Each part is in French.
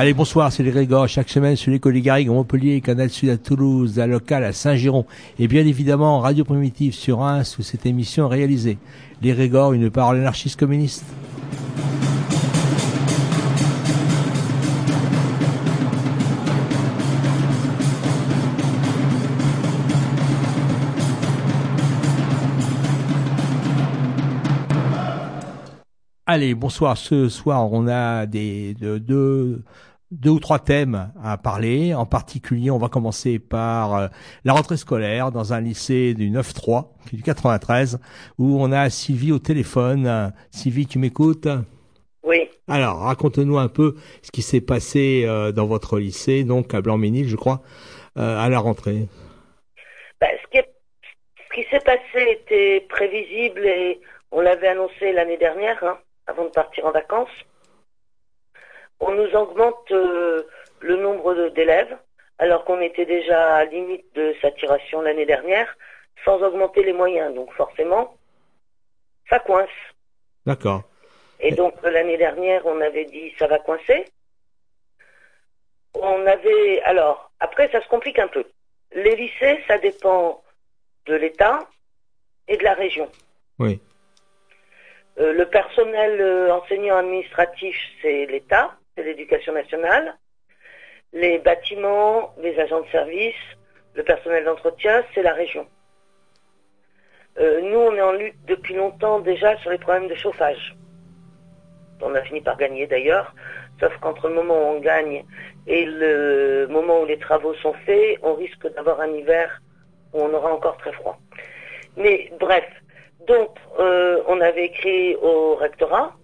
Allez, bonsoir, c'est les Grégor. Chaque semaine sur l'école des à Montpellier, Canal Sud à Toulouse, la locale à Saint-Giron et bien évidemment Radio Primitive sur Reims où cette émission est réalisée. Les Grégor, une parole anarchiste communiste. Allez, bonsoir. Ce soir, on a des deux deux ou trois thèmes à parler. En particulier, on va commencer par euh, la rentrée scolaire dans un lycée du 9-3, qui est du 93, où on a Sylvie au téléphone. Sylvie, tu m'écoutes? Oui. Alors, raconte-nous un peu ce qui s'est passé euh, dans votre lycée, donc à Blanc-Ménil, je crois, euh, à la rentrée. Ce qui, est- ce qui s'est passé était prévisible et on l'avait annoncé l'année dernière, hein, avant de partir en vacances. On nous augmente euh, le nombre d'élèves, alors qu'on était déjà à limite de saturation l'année dernière, sans augmenter les moyens. Donc forcément, ça coince. D'accord. Et donc euh, l'année dernière, on avait dit ça va coincer. On avait alors après ça se complique un peu. Les lycées, ça dépend de l'État et de la région. Oui. Euh, le personnel euh, enseignant administratif, c'est l'État, c'est l'éducation nationale. Les bâtiments, les agents de service, le personnel d'entretien, c'est la région. Euh, nous, on est en lutte depuis longtemps déjà sur les problèmes de chauffage. On a fini par gagner d'ailleurs, sauf qu'entre le moment où on gagne et le moment où les travaux sont faits, on risque d'avoir un hiver où on aura encore très froid. Mais bref, donc euh, on avait écrit au rectorat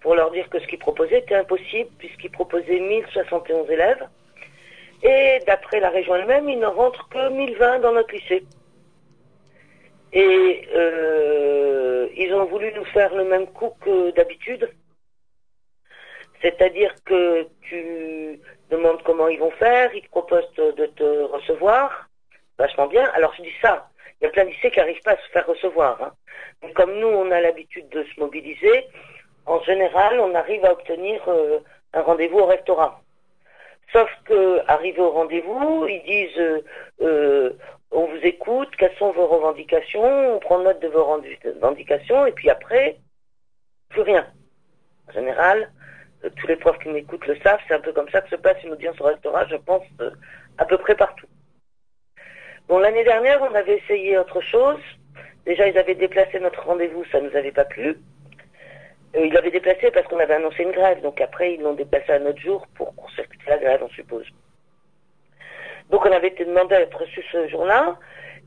pour leur dire que ce qu'ils proposaient était impossible puisqu'ils proposaient 1071 élèves et d'après la région elle-même, il ne rentre que 1020 dans notre lycée. Et euh, ils ont voulu nous faire le même coup que d'habitude. C'est-à-dire que tu demandes comment ils vont faire, ils te proposent de, de te recevoir, vachement bien. Alors je dis ça, il y a plein de lycées qui n'arrivent pas à se faire recevoir. hein. Comme nous, on a l'habitude de se mobiliser, en général, on arrive à obtenir euh, un rendez-vous au rectorat. Sauf que, arrivé au rendez-vous, ils disent euh, euh, on vous écoute, quelles sont vos revendications, on prend note de vos revendications, et puis après, plus rien. En général, tous les profs qui m'écoutent le savent, c'est un peu comme ça que se passe une audience au rectorat, je pense, à peu près partout. Bon, l'année dernière, on avait essayé autre chose. Déjà, ils avaient déplacé notre rendez-vous, ça nous avait pas plu. Euh, ils l'avaient déplacé parce qu'on avait annoncé une grève, donc après, ils l'ont déplacé à notre jour pour court-circuiter la grève, on suppose. Donc, on avait été demandé à être reçus ce jour-là,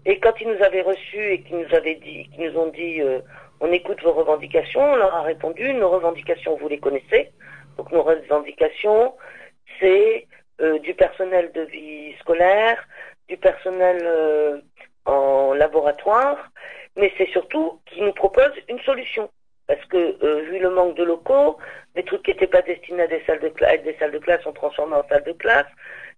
et quand ils nous avaient reçus et qu'ils nous avaient dit, qu'ils nous ont dit, euh, on écoute vos revendications, on leur a répondu, nos revendications, vous les connaissez. Donc, nos revendications, c'est euh, du personnel de vie scolaire, du personnel euh, en laboratoire, mais c'est surtout qu'ils nous proposent une solution. Parce que, euh, vu le manque de locaux, les trucs qui n'étaient pas destinés à des salles de classe, des salles de classe sont transformés en salles de classe,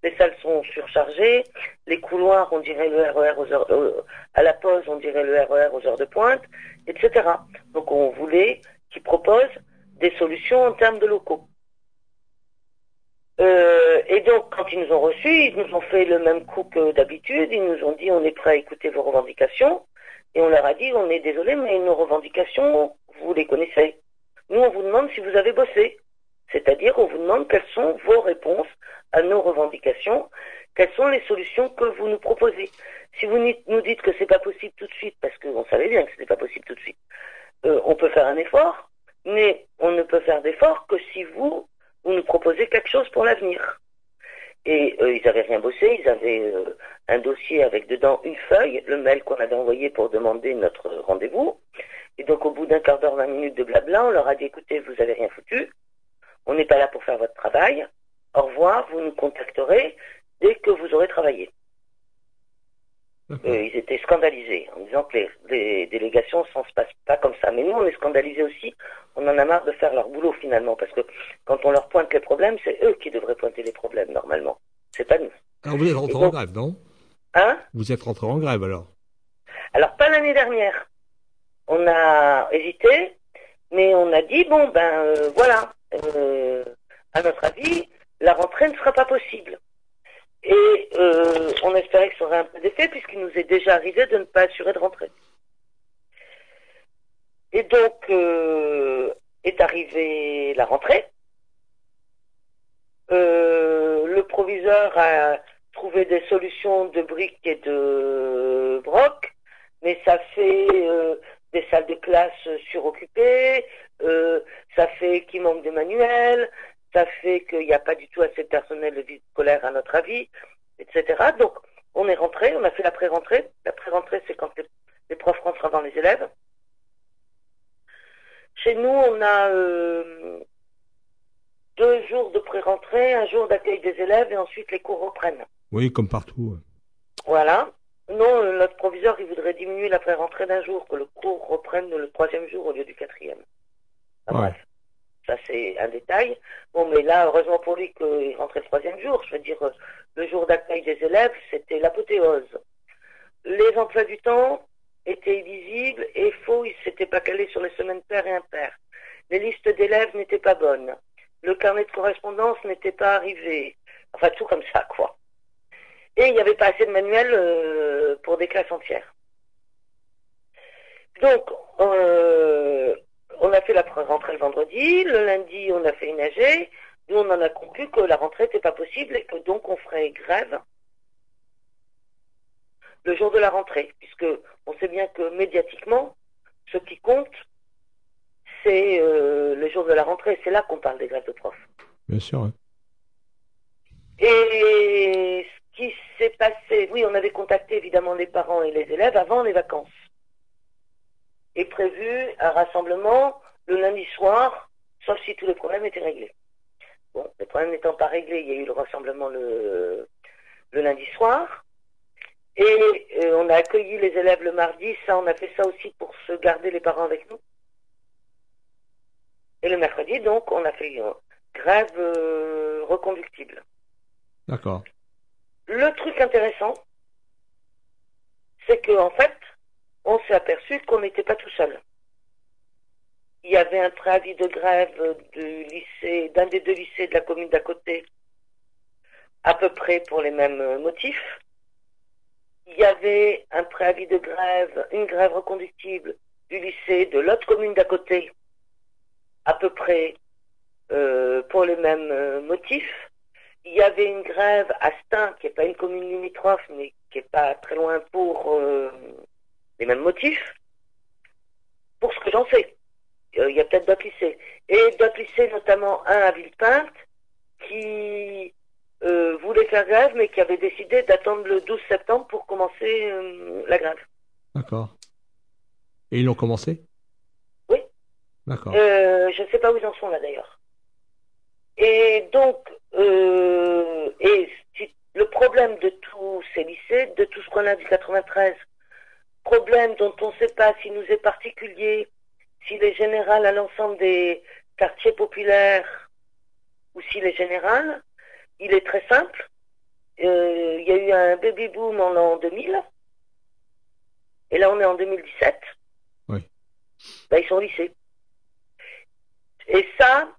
les salles sont surchargées, les couloirs, on dirait le RER aux heures, euh, à la pause, on dirait le RER aux heures de pointe, etc. Donc on voulait qu'ils proposent des solutions en termes de locaux. Euh, et donc, quand ils nous ont reçus, ils nous ont fait le même coup que d'habitude. Ils nous ont dit on est prêt à écouter vos revendications, Et on leur a dit, on est désolé, mais nos revendications, vous les connaissez. Nous, on vous demande si vous avez bossé. C'est-à-dire, on vous demande quelles sont vos réponses à nos revendications, quelles sont les solutions que vous nous proposez. Si vous nous dites que c'est pas possible tout de suite, parce qu'on savait bien que n'est pas possible tout de suite, euh, on peut faire un effort, mais on ne peut faire d'effort que si vous, vous nous proposez quelque chose pour l'avenir. Et euh, ils n'avaient rien bossé, ils avaient euh, un dossier avec dedans une feuille, le mail qu'on avait envoyé pour demander notre rendez-vous. Et donc au bout d'un quart d'heure, vingt minutes de blabla, on leur a dit écoutez, vous avez rien foutu, on n'est pas là pour faire votre travail, au revoir, vous nous contacterez dès que vous aurez travaillé. Euh, ils étaient scandalisés en disant que les, délégations ne se passent pas comme ça. Mais nous, on est scandalisés aussi. On en a marre de faire leur boulot finalement, parce que quand on leur pointe les problèmes, c'est eux qui devraient pointer les problèmes normalement. C'est pas nous. Alors vous êtes rentré en grève, non? Hein? Vous êtes rentré en grève alors? Alors pas l'année dernière. On a hésité, mais on a dit bon ben euh, voilà. Euh, à notre avis, la rentrée ne sera pas possible. Et euh, on espérait que ça aurait un peu d'effet puisqu'il nous est déjà arrivé de ne pas assurer de rentrer. Et donc euh, est arrivée la rentrée. Euh, le proviseur a trouvé des solutions de briques et de broc, mais ça fait des salles de classe suroccupées, ça fait qu'il manque de manuels, ça fait qu'il n'y a pas du tout assez de personnel de vie scolaire à notre avis, etc. Donc, on est rentré, on a fait la pré-rentrée. La pré-rentrée, c'est quand les, profs rentrent avant les élèves. Chez nous, on a euh, deux jours de pré-rentrée, un jour d'accueil des élèves et ensuite les cours reprennent. Oui, comme partout. Voilà. Non, euh, notre proviseur, il voudrait diminuer la pré-rentrée d'un jour, que le cours reprenne le troisième jour au lieu du quatrième. bref. Ça, c'est un détail. Bon, mais là, heureusement pour lui qu'il rentrait le troisième jour. Je veux dire, le jour d'accueil des élèves, c'était l'apothéose. Les emplois du temps étaient illisibles et faux, ils ne s'étaient pas calés sur les semaines paires et impaires. Les listes d'élèves n'étaient pas bonnes. Le carnet de correspondance n'était pas arrivé. Enfin, tout comme ça, quoi. Et il n'y avait pas assez de manuels euh, pour des classes entières. Donc, euh, on a fait la rentrée le vendredi, le lundi on a fait une AG, nous on en a conclu que la rentrée n'était pas possible et que donc on ferait grève le jour de la rentrée, puisque on sait bien que médiatiquement, ce qui compte, c'est euh, le jour de la rentrée, c'est là qu'on parle des grèves de profs. Bien sûr. Et ce qui s'est passé, oui, on avait contacté évidemment les parents et les élèves avant les vacances est prévu un rassemblement le lundi soir, sauf si tous les problèmes étaient réglés. Bon, les problèmes n'étant pas réglés, il y a eu le rassemblement le, le lundi soir. Et euh, on a accueilli les élèves le mardi. Ça, on a fait ça aussi pour se garder les parents avec nous. Et le mercredi, donc, on a fait une grève euh, reconductible. D'accord. Le truc intéressant, c'est que en fait, on s'est aperçu qu'on n'était pas tout seul. Il y avait un préavis de grève du lycée, d'un des deux lycées de la commune d'à côté, à peu près pour les mêmes motifs. Il y avait un préavis de grève, une grève reconductible du lycée de l'autre commune d'à côté, à peu près euh, pour les mêmes euh, motifs. Il y avait une grève à Stein, qui n'est pas une commune limitrophe, mais qui n'est pas très loin pour euh, les mêmes motifs, pour ce que j'en sais. Euh, il y a peut-être d'autres lycées. Et d'autres lycées, notamment un à Villepinte, qui euh, voulait faire grève, mais qui avait décidé d'attendre le 12 septembre pour commencer euh, la grève. D'accord. Et ils l'ont commencé? Oui. D'accord. je ne sais pas où ils en sont là d'ailleurs. Et donc, et le problème de tous ces lycées, de tout ce qu'on a du 93, problème dont on ne sait pas s'il nous est particulier, s'il est général à l'ensemble des quartiers populaires ou s'il est général, il est très simple. Euh, il y a eu un baby boom en l'an 2000. Et là, on est en 2017. Oui. Ben, ils sont au lycée. Et ça,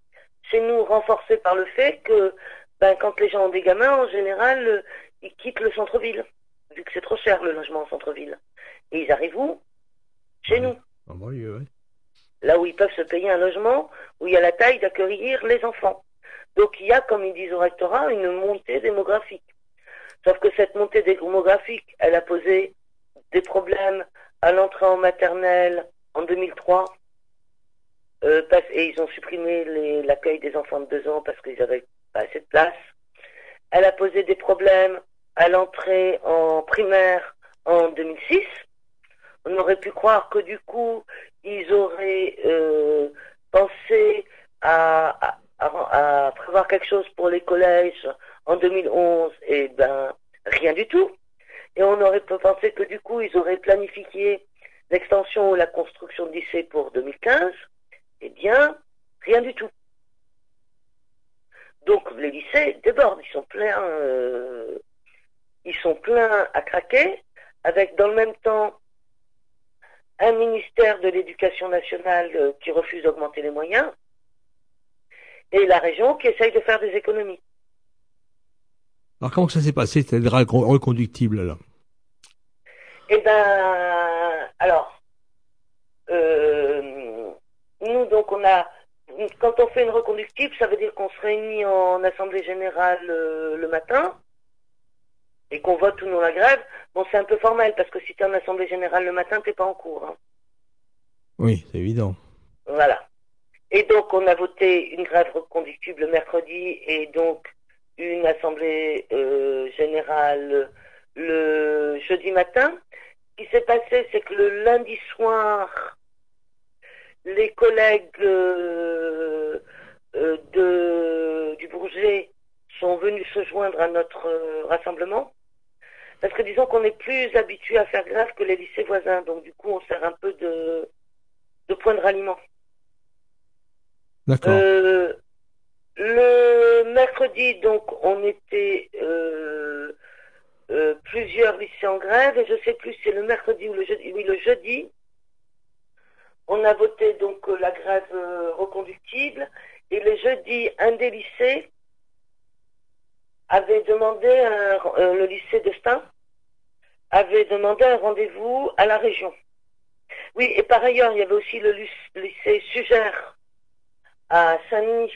c'est nous renforcé par le fait que ben, quand les gens ont des gamins, en général, euh, ils quittent le centre-ville, vu que c'est trop cher le logement en centre-ville. Et ils arrivent où? Chez Ouais. nous. En banlieue, ouais. là où ils peuvent se payer un logement, où il y a la taille d'accueillir les enfants. Donc il y a, comme ils disent au rectorat, une montée démographique. Sauf que cette montée démographique, elle a posé des problèmes à l'entrée en maternelle en 2003. Euh, parce- et ils ont supprimé l'accueil des enfants de deux ans parce qu'ils avaient pas assez de place. Elle a posé des problèmes à l'entrée en primaire en 2006. On aurait pu croire que du coup, ils auraient euh, pensé à, prévoir quelque chose pour les collèges en 2011, et ben rien du tout. Et on aurait pu penser que du coup, ils auraient planifié l'extension ou la construction de lycées pour 2015. Eh bien, rien du tout. Donc les lycées débordent, ils sont pleins, euh, ils sont pleins à craquer, avec dans le même temps un ministère de l'Éducation nationale euh, qui refuse d'augmenter les moyens et la région qui essaye de faire des économies. Alors comment ça s'est passé recon- reconductible là. Eh ben, alors, euh, nous donc on a, quand on fait une reconductible, ça veut dire qu'on se réunit en assemblée générale euh, le matin et qu'on vote ou non la grève. Bon, c'est un peu formel parce que si tu es en assemblée générale le matin, t'es pas en cours. hein. Oui, c'est évident. Voilà. Et donc, on a voté une grève reconductible le mercredi et donc une assemblée euh, générale le jeudi matin. Ce qui s'est passé, c'est que le lundi soir, les collègues euh, euh, de, du Bourget sont venus se joindre à notre rassemblement. Parce que disons qu'on est plus habitué à faire grève que les lycées voisins. Donc du coup, on sert un peu de, de point de ralliement. D'accord. Euh, le mercredi, donc, on était euh, euh, plusieurs lycées en grève, et je sais plus si c'est le mercredi ou le jeudi. Oui, le jeudi, on a voté donc la grève reconductible, et le jeudi, un des lycées avait demandé, un- euh, le lycée de Stein avait demandé un rendez-vous à la région. Oui, et par ailleurs, il y avait aussi le lyc- lycée Sugère à Saint-Denis,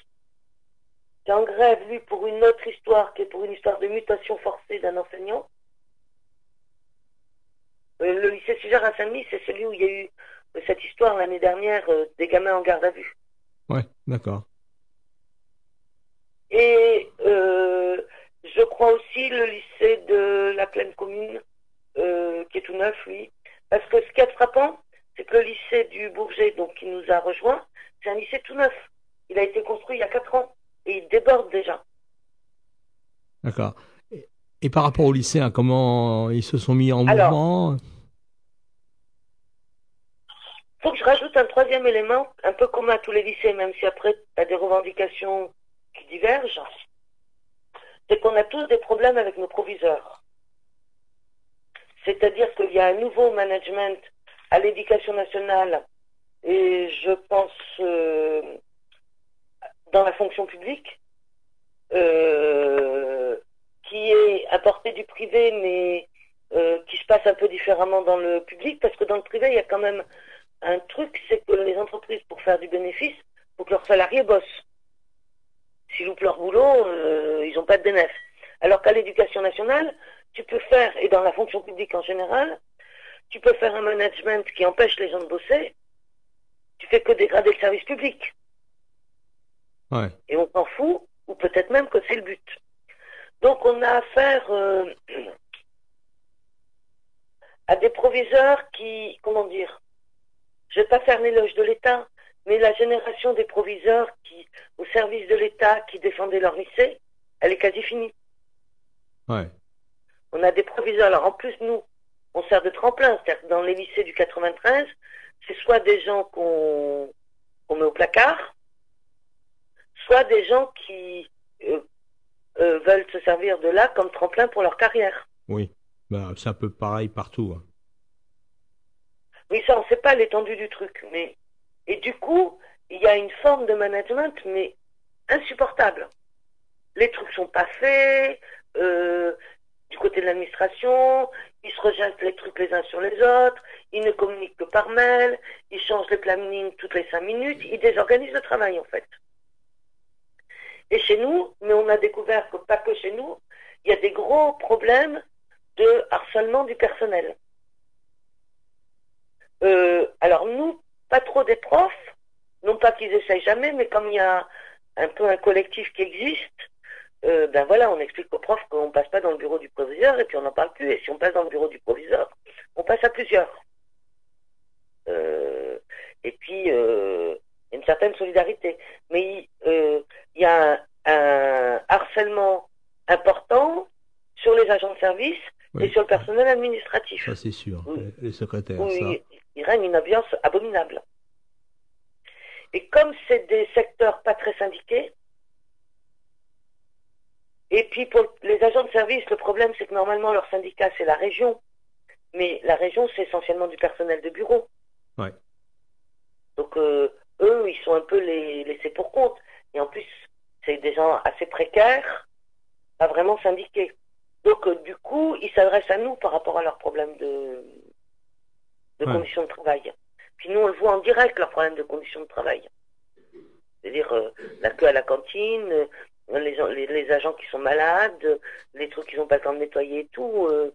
qui est en grève, lui, pour une autre histoire, qui est pour une histoire de mutation forcée d'un enseignant. Euh, le lycée Sugère à Saint-Denis, c'est celui où il y a eu cette histoire l'année dernière euh, des gamins en garde à vue. Ouais, d'accord. Et euh, je crois aussi le lycée de la pleine commune, euh, qui est tout neuf, lui. Parce que ce qui est frappant, c'est que le lycée du Bourget, donc qui nous a rejoint, c'est un lycée tout neuf. Il a été construit il y a quatre ans et il déborde déjà. D'accord. Et, et par rapport aux lycéens, comment ils se sont mis en Alors, mouvement? faut que je rajoute un troisième élément, un peu commun à tous les lycées, même si après, tu as des revendications qui divergent. C'est qu'on a tous des problèmes avec nos proviseurs. C'est-à-dire qu'il y a un nouveau management à l'éducation nationale et je pense euh, dans la fonction publique euh, qui est apporté du privé mais euh, qui se passe un peu différemment dans le public parce que dans le privé il y a quand même un truc, c'est que les entreprises, pour faire du bénéfice, faut que leurs salariés bossent. S'ils loupent leur boulot, euh, ils n'ont pas de bénéfice. Alors qu'à l'éducation nationale, tu peux faire, et dans la fonction publique en général, tu peux faire un management qui empêche les gens de bosser, tu fais que dégrader le service public. Ouais. Et on s'en fout, ou peut-être même que c'est le but. Donc on a affaire euh, à des proviseurs qui, comment dire, je ne vais pas faire l'éloge de l'État, mais la génération des proviseurs qui, au service de l'État, qui défendaient leur lycée, elle est quasi finie. Ouais. On a des proviseurs. Alors en plus, nous, on sert de tremplin. C'est-à-dire que dans les lycées du 93, c'est soit des gens qu'on met au placard, soit des gens qui euh, euh, veulent se servir de là comme tremplin pour leur carrière. Oui. Bah, c'est un peu pareil partout. hein. Oui, ça, on ne sait pas l'étendue du truc. Mais... Et du coup, il y a une forme de management, mais insupportable. Les trucs sont pas faits. euh, du côté de l'administration, ils se rejettent les trucs les uns sur les autres, ils ne communiquent que par mail, ils changent le planning toutes les cinq minutes, ils désorganisent le travail en fait. Et chez nous, mais on a découvert que pas que chez nous, il y a des gros problèmes de harcèlement du personnel. Euh, alors nous, pas trop des profs, non pas qu'ils essayent jamais, mais comme il y a un peu un collectif qui existe, euh, ben voilà, on explique aux profs qu'on passe pas dans le bureau du proviseur et puis on n'en parle plus. Et si on passe dans le bureau du proviseur, on passe à plusieurs. Euh, et puis, euh, une certaine solidarité. Mais il y a un, harcèlement important sur les agents de service et sur le personnel administratif. Ça, c'est sûr. Les secrétaires. ça. il règne une ambiance abominable. Et comme c'est des secteurs pas très syndiqués, et puis pour les agents de service, le problème c'est que normalement leur syndicat c'est la région, mais la région c'est essentiellement du personnel de bureau. Ouais. Donc euh, eux ils sont un peu les laissés pour compte. Et en plus c'est des gens assez précaires, pas vraiment syndiqués. Donc euh, du coup ils s'adressent à nous par rapport à leurs problèmes de, de conditions de travail. Puis nous on le voit en direct leurs problèmes de conditions de travail. C'est-à-dire euh, la queue à la cantine, les, les, agents qui sont malades, les trucs qu'ils n'ont pas le temps de nettoyer et tout, euh,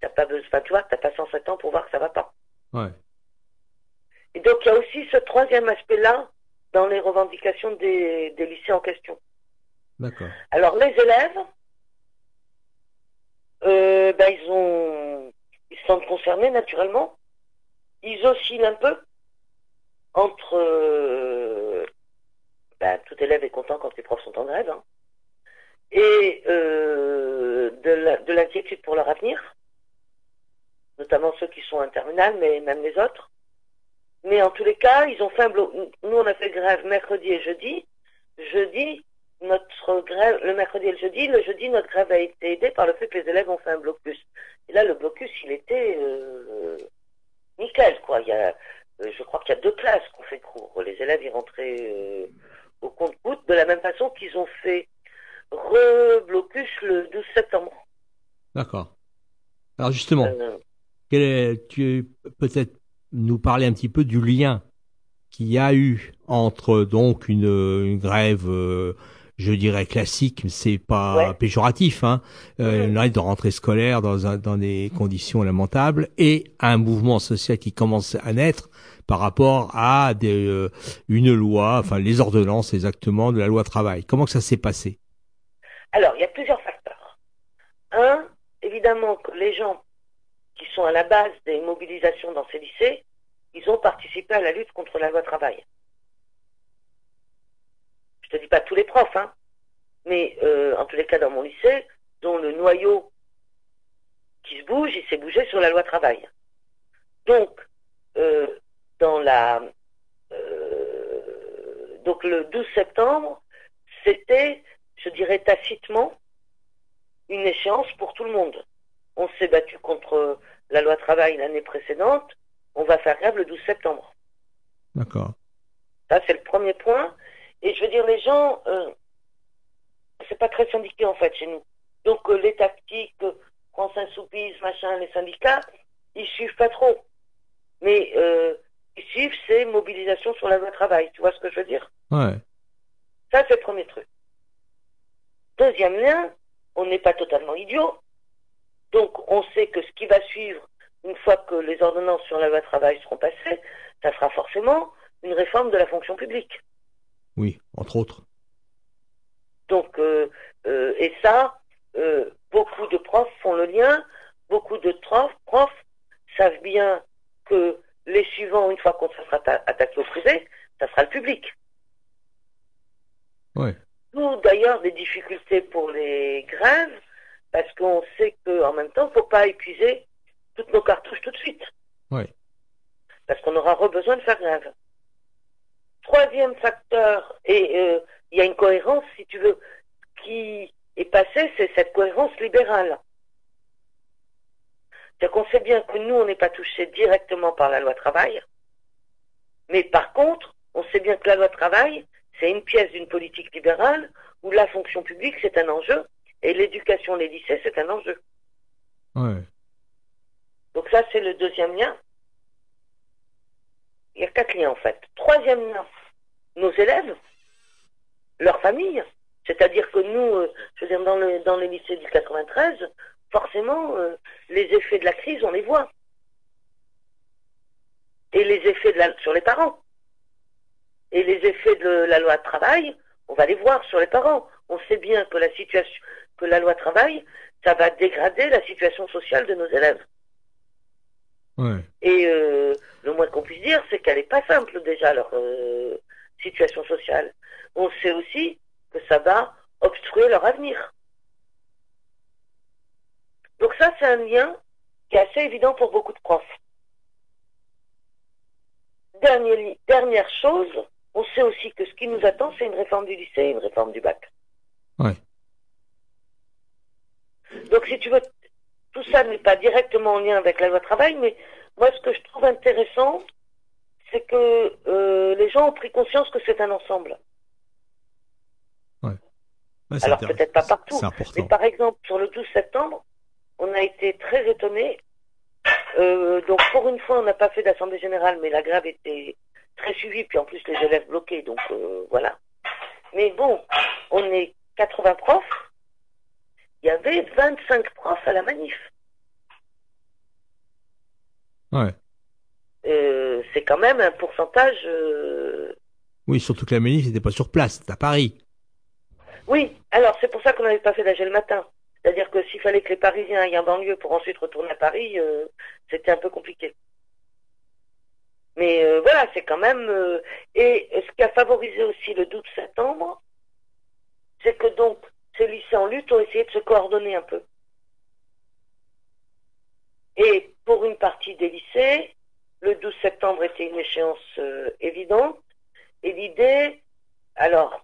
t'as pas besoin, tu vois, t'as pas 107 ans pour voir que ça va pas. Ouais. Et donc il y a aussi ce troisième aspect-là dans les revendications des, des lycées en question. D'accord. Alors les élèves, euh, ben ils ont, ils sont concernés naturellement. Ils oscillent un peu entre euh, ben, tout élève est content quand les profs sont en grève, hein. et euh, de l'inquiétude pour leur avenir, notamment ceux qui sont en terminale, mais même les autres. Mais en tous les cas, ils ont fait un bloc. Nous, on a fait grève mercredi et jeudi. Jeudi, notre grève, le mercredi et le jeudi, le jeudi, notre grève a été aidée par le fait que les élèves ont fait un blocus. Et là, le blocus, il était euh, nickel, quoi. Il y a, euh, je crois qu'il y a deux classes qu'on fait cours. Les élèves, ils rentraient euh, au compte-goutte, de la même façon qu'ils ont fait reblocus le 12 septembre. D'accord. Alors justement, euh, est, tu peut-être nous parler un petit peu du lien qu'il y a eu entre donc une, une grève, euh, je dirais classique, c'est pas péjoratif, hein, euh, grève de rentrée scolaire dans, un, dans des conditions lamentables, et un mouvement social qui commence à naître par rapport à des, euh, une loi, enfin les ordonnances exactement de la loi travail. Comment que ça s'est passé? Alors, il y a plusieurs facteurs. Un, évidemment que les gens qui sont à la base des mobilisations dans ces lycées, ils ont participé à la lutte contre la loi travail. Je te dis pas tous les profs, hein, mais euh, en tous les cas dans mon lycée, dont le noyau qui se bouge, il s'est bougé sur la loi travail. Donc, euh, dans la euh, donc le 12 septembre, c'était, je dirais tacitement, une échéance pour tout le monde. On s'est battu contre la loi travail l'année précédente, on va faire grève le 12 septembre. D'accord. Ça, c'est le premier point. Et je veux dire, les gens, euh, c'est pas très syndiqué en fait chez nous. Donc euh, les tactiques, France Insoumise, machin, les syndicats, ils suivent pas trop. Mais euh, suivent, c'est mobilisation sur la loi travail. Tu vois ce que je veux dire? Ouais. Ça, c'est le premier truc. Deuxième lien, on n'est pas totalement idiot. Donc, on sait que ce qui va suivre, une fois que les ordonnances sur la loi travail seront passées, ça sera forcément une réforme de la fonction publique. Oui, entre autres. Donc, euh, euh, et ça, euh, beaucoup de profs font le lien, beaucoup de profs, profs savent bien que les suivants, une fois qu'on sera attaqué au privé, ça sera le public. Oui. Nous, d'ailleurs, des difficultés pour les grèves, parce qu'on sait qu'en même temps, il ne faut pas épuiser toutes nos cartouches tout de suite. Oui. Parce qu'on aura besoin de faire grève. Troisième facteur, et euh, il y a une cohérence, si tu veux, qui est passée, c'est cette cohérence libérale. C'est-à-dire qu'on sait bien que nous, on n'est pas touché directement par la loi travail, mais par contre, on sait bien que la loi travail, c'est une pièce d'une politique libérale où la fonction publique, c'est un enjeu, et l'éducation, les lycées, c'est un enjeu. Ouais. Donc ça, c'est le deuxième lien. Quatre liens en fait. Troisième lien, nos élèves, leur famille. C'est-à-dire que nous, euh, je veux dire, dans, le, dans les lycées du 93, forcément, euh, les effets de la crise, on les voit. Et les effets de la, sur les parents. Et les effets de la loi de travail, on va les voir sur les parents. On sait bien que la situation, que la loi travail, ça va dégrader la situation sociale de nos élèves. Ouais. Et euh, le moins qu'on puisse dire, c'est qu'elle n'est pas simple déjà leur euh, situation sociale. On sait aussi que ça va obstruer leur avenir. Donc ça, c'est un lien qui est assez évident pour beaucoup de profs. Dernier li- dernière chose, on sait aussi que ce qui nous attend, c'est une réforme du lycée et une réforme du bac. Ouais. Donc si tu veux, tout ça n'est pas directement en lien avec la loi travail, mais moi ce que je trouve intéressant, c'est que euh, les gens ont pris conscience que c'est un ensemble. Ouais, Alors, peut-être pas partout, Mais par exemple, sur le 12 septembre, on a été très étonnés. Euh, donc pour une fois, on n'a pas fait d'assemblée générale, mais la grève était très suivie, puis en plus les élèves bloqués, donc euh, voilà. Mais bon, on est 80 profs. Il y avait 25 profs à la manif. Ouais. Euh, c'est quand même un pourcentage. euh, Oui, surtout que la manif n'était pas sur place, c'était à Paris. Oui, alors c'est pour ça qu'on n'avait pas fait d'AG le matin. C'est-à-dire que s'il fallait que les Parisiens aillent en banlieue pour ensuite retourner à Paris, euh, c'était un peu compliqué. Mais voilà, c'est quand même... et ce qui a favorisé aussi le 12 septembre, c'est que donc ces lycées en lutte ont essayé de se coordonner un peu. Et pour une partie des lycées, le 12 septembre était une échéance euh, évidente. Et l'idée, alors,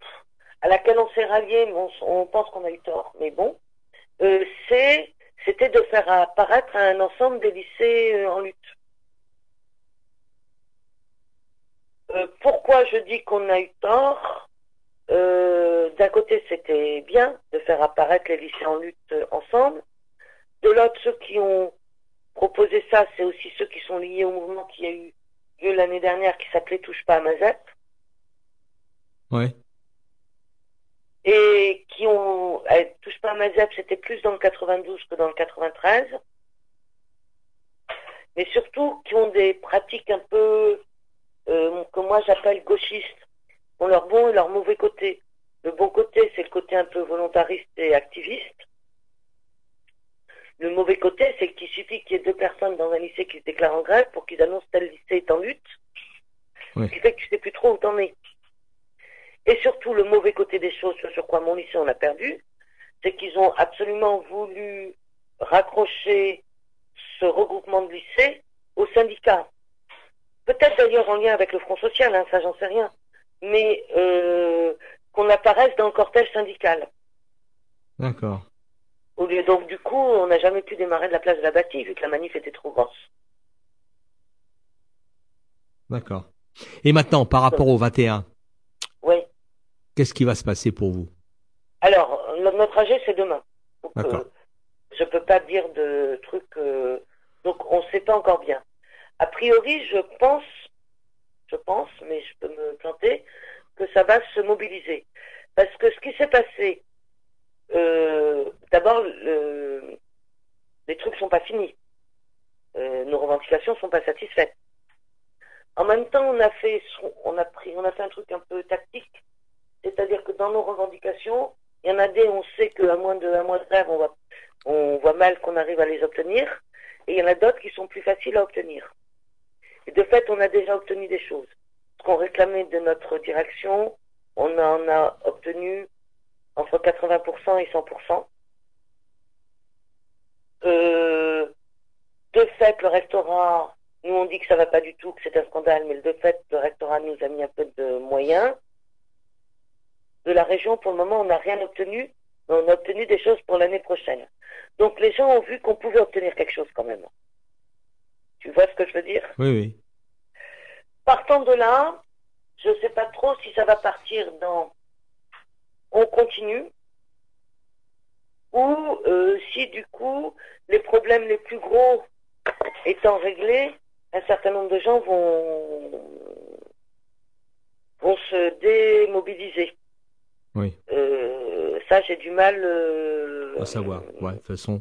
à laquelle on s'est rallié, on, pense qu'on a eu tort, mais bon, euh, c'était de faire apparaître un ensemble des lycées euh, en lutte. Pourquoi je dis qu'on a eu tort? D'un côté, c'était bien de faire apparaître les lycées en lutte ensemble. De l'autre, ceux qui ont proposé ça, c'est aussi ceux qui sont liés au mouvement qui a eu lieu l'année dernière qui s'appelait Touche pas à Mazep. Ouais. et qui ont euh, touche pas à Mazep, c'était plus dans le 92 que dans le 93, mais surtout qui ont des pratiques un peu euh, que moi j'appelle gauchistes, ont leur bon et leur mauvais côté. Le bon côté, c'est le côté un peu volontariste et activiste. Le mauvais côté, c'est qu'il suffit qu'il y ait deux personnes dans un lycée qui se déclarent en grève pour qu'ils annoncent tel lycée est en lutte. Ce qui fait que tu sais plus trop où t'en es. Et surtout, le mauvais côté des choses, ce sur quoi mon lycée on a perdu, c'est qu'ils ont absolument voulu raccrocher ce regroupement de lycées au syndicat. Peut-être d'ailleurs en lien avec le Front Social, hein, ça j'en sais rien. Mais euh, qu'on apparaisse dans le cortège syndical. D'accord. Au lieu, donc du coup, on n'a jamais pu démarrer de la place de la bâtie vu que la manif était trop grosse. D'accord. Et maintenant, par rapport au 21, Oui. qu'est-ce qui va se passer pour vous? Alors, no- notre AG, c'est demain. Donc, D'accord. euh, je peux pas dire de trucs. euh, donc, on ne sait pas encore bien. A priori, je pense, je pense, mais je peux me planter, que ça va se mobiliser. Parce que ce qui s'est passé, euh, d'abord, le- les trucs sont pas finis. Euh, nos revendications sont pas satisfaites. En même temps, on a fait, on a pris, on a fait un truc un peu tactique, c'est-à-dire que dans nos revendications, il y en a des, on sait qu'à moins de, à moins de on voit mal qu'on arrive à les obtenir. Et il y en a d'autres qui sont plus faciles à obtenir. Et de fait, on a déjà obtenu des choses. Ce qu'on réclamait de notre direction, on en a obtenu entre 80% et 100%. Euh, de fait, le rectorat, nous on dit que ça va pas du tout, que c'est un scandale, mais de fait, le rectorat nous a mis un peu de moyens de la région, pour le moment, on n'a rien obtenu, mais on a obtenu des choses pour l'année prochaine. Donc les gens ont vu qu'on pouvait obtenir quelque chose quand même. Tu vois ce que je veux dire? Oui, oui. Partant de là, je ne sais pas trop si ça va partir dans on continue ou euh, si du coup les problèmes les plus gros étant réglé, un certain nombre de gens vont, vont se démobiliser. Oui. Euh, ça, j'ai du mal euh, À savoir. Ouais, de toute façon.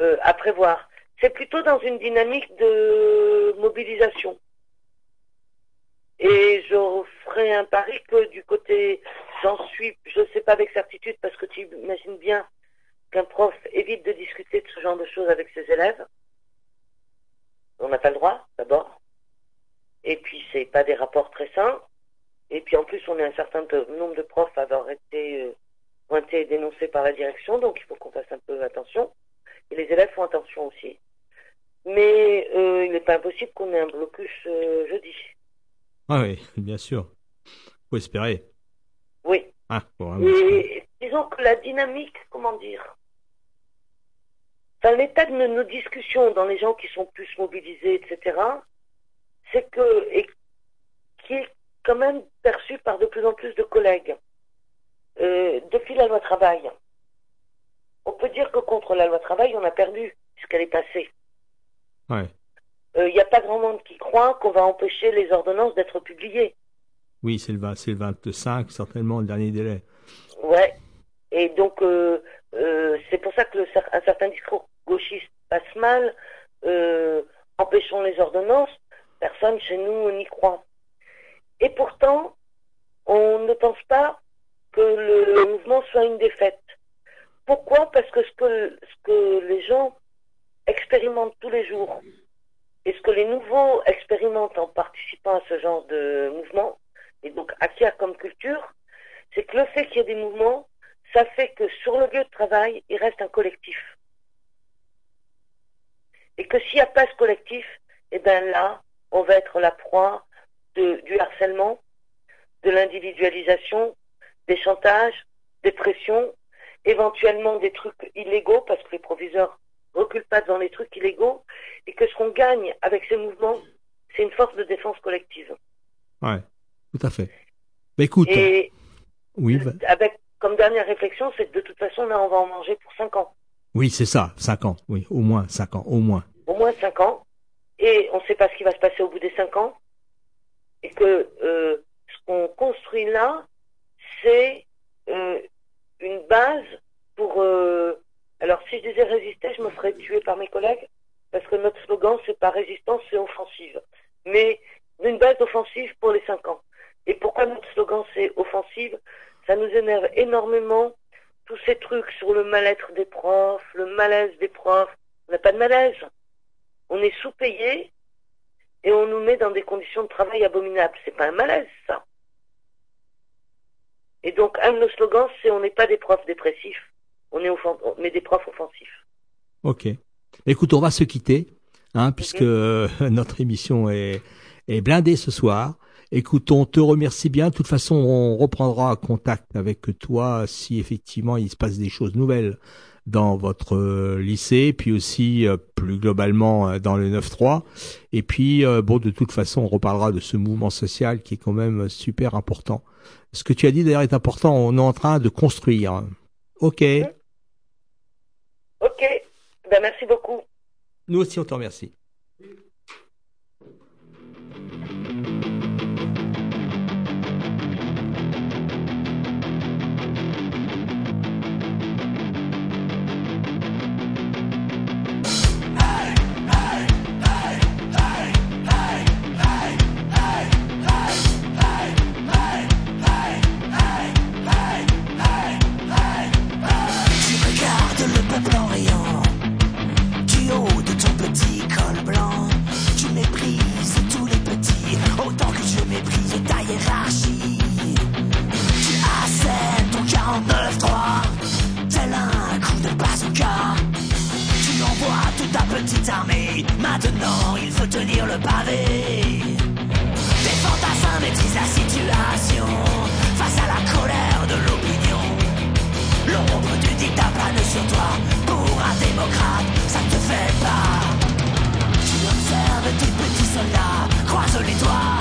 euh, à prévoir. C'est plutôt dans une dynamique de mobilisation. Et je ferai un pari que du côté, j'en suis, je ne sais pas avec certitude, parce que tu imagines bien qu'un prof évite de discuter de ce genre de choses avec ses élèves. On n'a pas le droit, d'abord. Et puis, c'est pas des rapports très sains. Et puis, en plus, on est un certain nombre de profs à avoir été euh, pointés et dénoncés par la direction, donc il faut qu'on fasse un peu attention. Et les élèves font attention aussi. Mais euh, il n'est pas impossible qu'on ait un blocus euh, jeudi. Ah oui, bien sûr. Faut espérer. Oui. Ah, espérer. Et disons que la dynamique, comment dire, enfin, l'état de nos, discussions dans les gens qui sont plus mobilisés, etc., c'est que, et qui est quand même perçu par de plus en plus de collègues, euh, depuis la loi travail. On peut dire que contre la loi travail, on a perdu, puisqu'elle est passée. Ouais. Il n'y a pas grand monde qui croit qu'on va empêcher les ordonnances d'être publiées. Oui, c'est le, 20 c'est le 25, certainement, le dernier délai. Ouais. Et donc, euh, euh, c'est pour ça que le, un certain discours gauchiste passe mal. Euh, empêchons les ordonnances. Personne chez nous n'y croit. Et pourtant, on ne pense pas que le mouvement soit une défaite. Pourquoi? Parce que ce, que ce que les gens expérimentent tous les jours et ce que les nouveaux expérimentent en participant à ce genre de mouvement, et donc acquièrent comme culture, c'est que le fait qu'il y ait des mouvements, ça fait que sur le lieu de travail, il reste un collectif. Et que s'il n'y a pas ce collectif, eh bien là, on va être la proie de, du harcèlement, de l'individualisation, des chantages, des pressions, éventuellement des trucs illégaux, parce que les proviseurs reculent pas devant les trucs illégaux, et que ce qu'on gagne avec ces mouvements, c'est une force de défense collective. Ouais, tout à fait. Bah écoute, Et oui, va- avec comme dernière réflexion, c'est que de toute façon, là, on va en manger pour 5 ans. oui, c'est ça, 5 ans, oui, au moins 5 ans, au moins. Au moins 5 ans. Et on ne sait pas ce qui va se passer au bout des 5 ans. Et que euh, ce qu'on construit là, c'est euh, une base pour... euh, alors, si je disais résister, je me ferais tuer par mes collègues, parce que notre slogan, c'est pas résistance, c'est offensive. Mais une base offensive pour les 5 ans. Et pourquoi notre slogan, c'est offensive? Ça nous énerve énormément, tous ces trucs sur le mal-être des profs, le malaise des profs. On n'a pas de malaise. On est sous-payé et on nous met dans des conditions de travail abominables. C'est pas un malaise, ça. Et donc, un de nos slogans, c'est on n'est pas des profs dépressifs, on est mais des profs offensifs. Ok. Écoute, on va se quitter, hein, puisque euh, notre émission est, est blindée ce soir. Écoute, on te remercie bien. De toute façon, on reprendra contact avec toi si effectivement il se passe des choses nouvelles dans votre euh, lycée, puis aussi euh, plus globalement euh, dans le 9-3. Et puis, bon, de toute façon, on reparlera de ce mouvement social qui est quand même super important. Ce que tu as dit d'ailleurs est important. On est en train de construire. Ok. Ok, ben merci beaucoup. Nous aussi, on te remercie. Hiérarchie Tu assènes ton 49-3 Tel un coup de bazooka Tu envoies toute ta petite armée Maintenant il faut tenir le pavé Tes fantassins maîtrisent la situation Face à la colère de l'opinion L'ombre du dictat plane sur toi Pour un démocrate, ça ne te fait pas Tu observes tes petits soldats Croise les doigts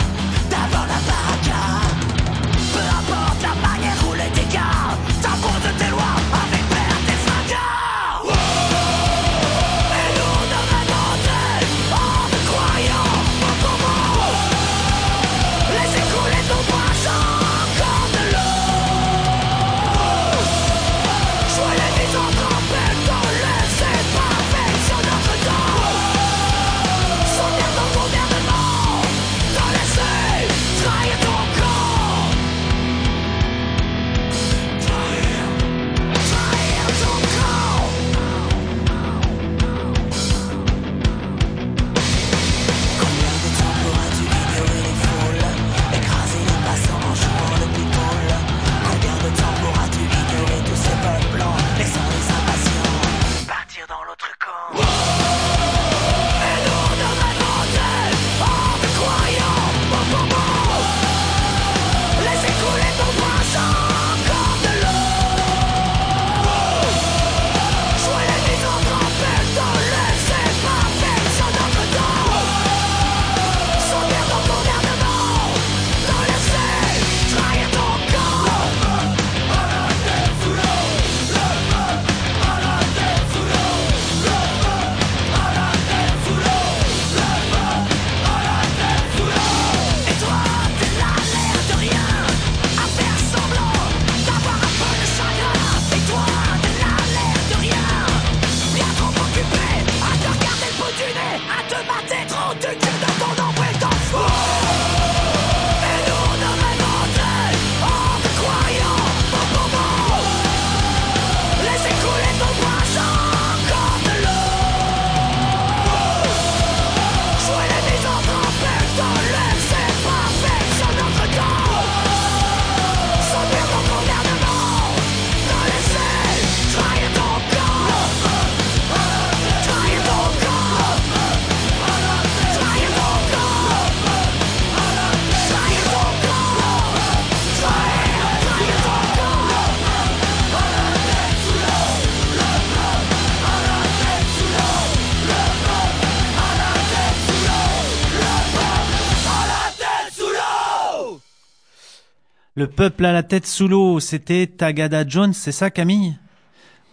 Le peuple à la tête sous l'eau, c'était Tagada Jones, c'est ça Camille?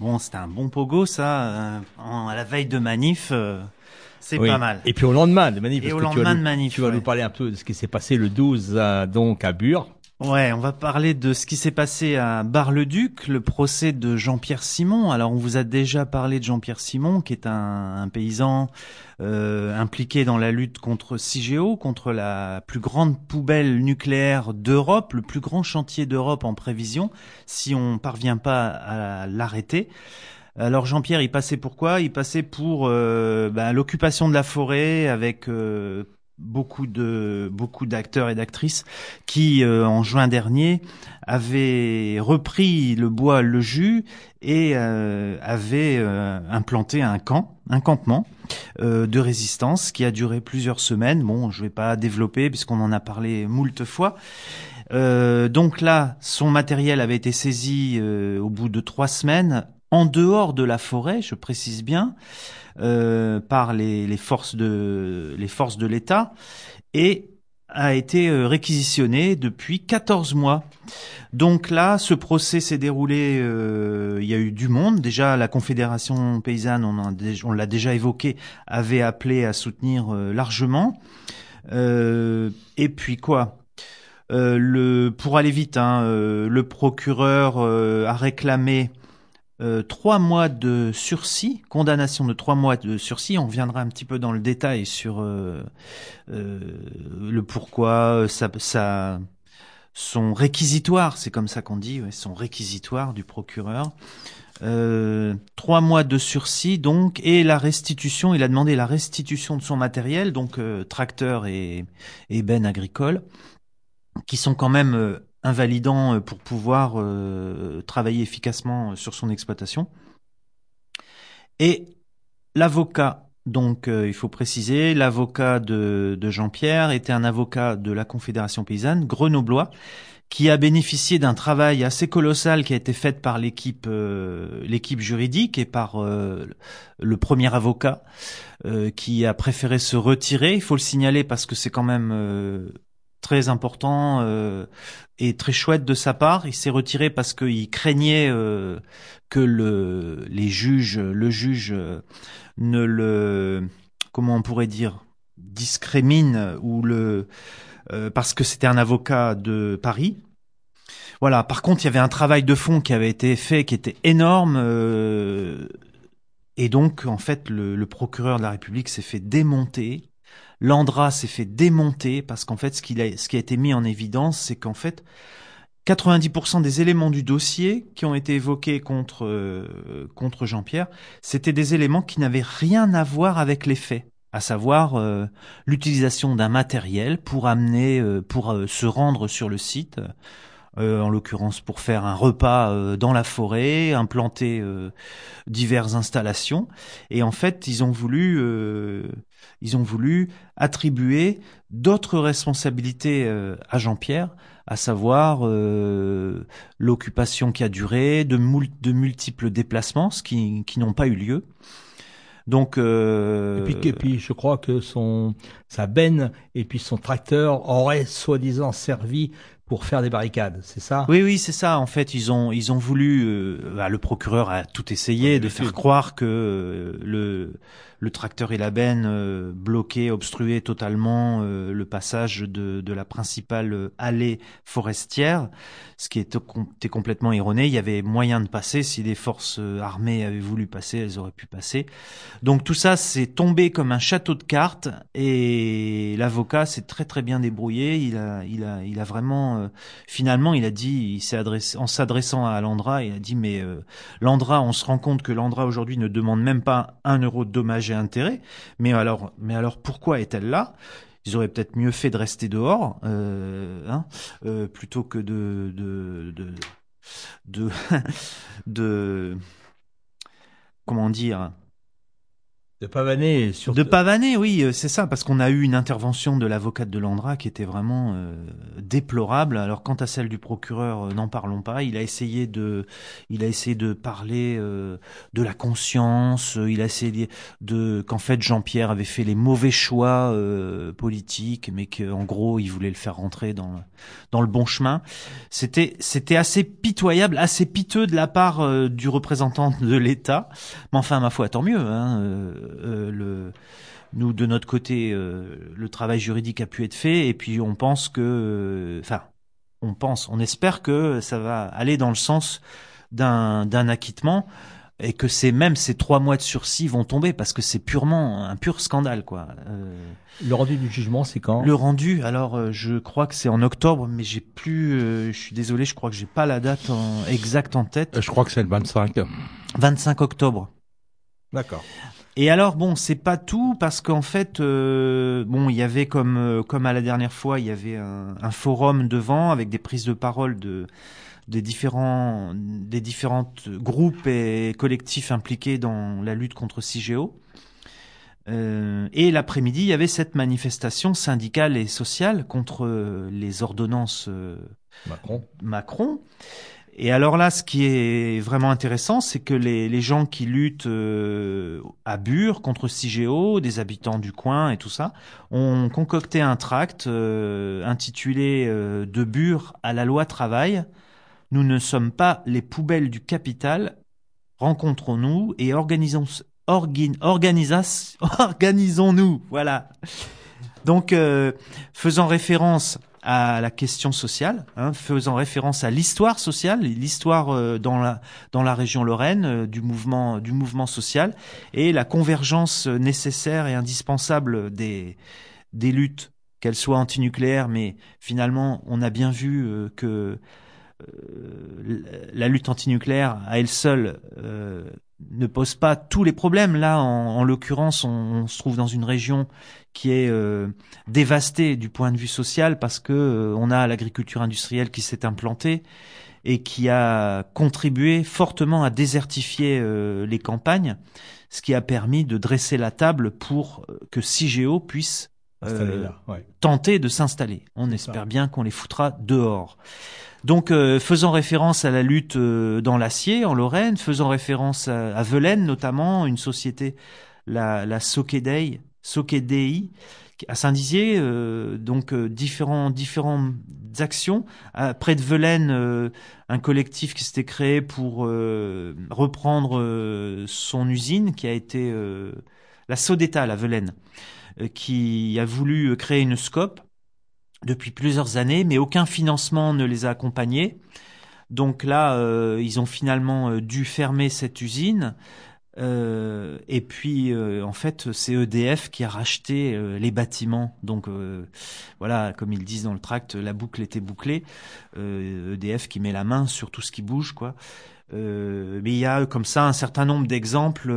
Bon, c'était un bon pogo ça, euh, en- à la veille de manif, euh, c'est Oui. pas mal. Et puis au lendemain de manif. Et parce au que tu vas lendemain nous- de manif, Tu vas ouais. nous parler un peu de ce qui s'est passé le 12 euh, donc à Bure. Ouais, on va parler de ce qui s'est passé à Bar-le-Duc, le procès de Jean-Pierre Simon. Alors, on vous a déjà parlé de Jean-Pierre Simon, qui est un, paysan euh, impliqué dans la lutte contre CIGEO, contre la plus grande poubelle nucléaire d'Europe, le plus grand chantier d'Europe en prévision, si on parvient pas à l'arrêter. Alors Jean-Pierre, il passait pour quoi? Il passait pour euh, ben, l'occupation de la forêt avec euh, beaucoup de beaucoup d'acteurs et d'actrices qui, euh, en juin dernier, avaient repris le bois le jus et euh, avaient euh, implanté un camp, un campement euh, de résistance qui a duré plusieurs semaines. Bon, je vais pas développer puisqu'on en a parlé moult fois. Euh, donc là, son matériel avait été saisi euh, au bout de trois semaines en dehors de la forêt, je précise bien, euh, par les, forces de l'État et a été euh, réquisitionné depuis 14 mois. Donc là, ce procès s'est déroulé, euh, il y a eu du monde. Déjà, la Confédération paysanne, on, l'a déjà évoqué, avait appelé à soutenir largement. Et puis quoi? Pour aller vite, hein, le procureur a réclamé euh, trois mois de sursis, condamnation de trois mois de sursis. On reviendra un petit peu dans le détail sur euh, euh, le pourquoi, son réquisitoire, c'est comme ça qu'on dit, son réquisitoire du procureur. Trois mois de sursis donc et la restitution. Il a demandé la restitution de son matériel, donc tracteur et, et benne agricole, qui sont quand même euh, invalidants euh, pour pouvoir euh, travailler efficacement sur son exploitation. Et l'avocat, donc euh, il faut préciser, l'avocat de, Jean-Pierre était un avocat de la Confédération paysanne grenoblois qui a bénéficié d'un travail assez colossal qui a été fait par l'équipe euh, l'équipe juridique et par euh, le premier avocat euh, qui a préféré se retirer. Il faut le signaler parce que c'est quand même euh, très important euh, et très chouette de sa part. Il s'est retiré parce qu'il craignait euh, que le, les juges, le juge euh, ne le, comment on pourrait dire, discrimine ou le, euh, parce que c'était un avocat de Paris. Voilà. Par contre, il y avait un travail de fond qui avait été fait, qui était énorme. et donc, en fait, le procureur de la République s'est fait démonter. Landra s'est fait démonter parce qu'en fait, ce, qui a été mis en évidence, c'est qu'en fait, 90% des éléments du dossier qui ont été évoqués contre, euh, Jean-Pierre, c'était des éléments qui n'avaient rien à voir avec les faits, à savoir euh, l'utilisation d'un matériel pour amener, euh, pour se rendre sur le site, en l'occurrence pour faire un repas euh, dans la forêt, implanter euh, diverses installations, et en fait, ils ont voulu, euh, ils ont voulu attribuer d'autres responsabilités euh, à Jean-Pierre à savoir euh, l'occupation qui a duré, de, de multiples déplacements, ce qui, qui n'ont pas eu lieu. Donc, euh, Et puis, et puis, je crois que son sa benne et puis son tracteur auraient soi-disant servi pour faire des barricades, c'est ça? Oui, oui, c'est ça. En fait, ils ont ils ont voulu. euh, bah, le procureur a tout essayé de faire croire que euh, le le tracteur et la benne euh, bloquaient, obstruaient totalement euh, le passage de de la principale euh, allée forestière, ce qui était, com- était complètement erroné. Il y avait moyen de passer si les forces euh, armées avaient voulu passer, elles auraient pu passer. Donc tout ça, c'est tombé comme un château de cartes et l'avocat s'est très très bien débrouillé. Il a, il a, il a vraiment, finalement, il a dit, il s'est adressé, en s'adressant à Landra, il a dit, mais Landra, on se rend compte que Landra aujourd'hui ne demande même pas un euro de dommages et intérêts. Mais alors, mais alors pourquoi est-elle là? Ils auraient peut-être mieux fait de rester dehors, euh, hein, euh, plutôt que de de, de comment dire? De pavaner, surtout. De pavaner, oui, euh, c'est ça, parce qu'on a eu une intervention de l'avocate de Landra qui était vraiment euh, déplorable. Alors quant à celle du procureur, euh, n'en parlons pas. Il a essayé de, il a essayé de parler euh, de la conscience. euh, Il a essayé de qu'en fait Jean-Pierre avait fait les mauvais choix euh, politiques, mais qu'en gros il voulait le faire rentrer dans dans le bon chemin. C'était c'était assez pitoyable, assez piteux de la part euh, du représentant de l'État. Mais enfin, ma foi, tant mieux. Hein, le, nous, de notre côté, euh, le travail juridique a pu être fait, et puis on pense que, euh, enfin, on pense, on espère que ça va aller dans le sens d'un d'un acquittement et que c'est même ces trois mois de sursis vont tomber parce que c'est purement un pur scandale, quoi. Euh, Le rendu du jugement, c'est quand? Le rendu, alors euh, je crois que c'est en octobre, mais j'ai plus, euh, je suis désolé, je crois que j'ai pas la date en, exacte en tête. Je crois que c'est le 25. 25 octobre. D'accord. Et alors bon, c'est pas tout parce qu'en fait, euh, bon, il y avait comme euh, comme à la dernière fois, il y avait un, un forum devant avec des prises de parole de des différents des différentes groupes et collectifs impliqués dans la lutte contre CIGEO. Euh, et l'après-midi, il y avait cette manifestation syndicale et sociale contre les ordonnances Macron. Macron. Et alors là, ce qui est vraiment intéressant, c'est que les, gens qui luttent euh, à Bure contre CIGEO, des habitants du coin et tout ça, ont concocté un tract euh, intitulé euh, De Bure à la loi travail. Nous ne sommes pas les poubelles du capital. Rencontrons-nous et organisons, orgin- organisons-nous. Voilà. Donc, faisant référence à la question sociale, hein, faisant référence à l'histoire sociale, l'histoire euh, dans la dans la région Lorraine euh, du mouvement du mouvement social et la convergence euh, nécessaire et indispensable des des luttes, qu'elles soient antinucléaires, mais finalement on a bien vu que la lutte antinucléaire à elle seule ne pose pas tous les problèmes. Là, en, en l'occurrence, on, on se trouve dans une région qui est euh, dévastée du point de vue social parce que euh, on a l'agriculture industrielle qui s'est implantée et qui a contribué fortement à désertifier euh, les campagnes, ce qui a permis de dresser la table pour euh, que CIGEO puisse Installé là. Ouais. tenter de s'installer. On espère ça. bien qu'on les foutra dehors. Donc, euh, faisant référence à la lutte euh, dans l'acier en Lorraine, faisant référence à, à Velaine notamment, une société, la, la qui- à Saint-Dizier, euh, donc différents différentes actions. Près de Velaine, un collectif qui s'était créé pour reprendre son usine, qui a été la Sodeta, la Velaine, qui a voulu créer une scope depuis plusieurs années, mais aucun financement ne les a accompagnés. Donc là, euh, ils ont finalement euh, dû fermer cette usine. Euh, et puis, en fait, c'est EDF qui a racheté les bâtiments. Donc, voilà, comme ils disent dans le tract, la boucle était bouclée. EDF qui met la main sur tout ce qui bouge, quoi. Mais il y a comme ça un certain nombre d'exemples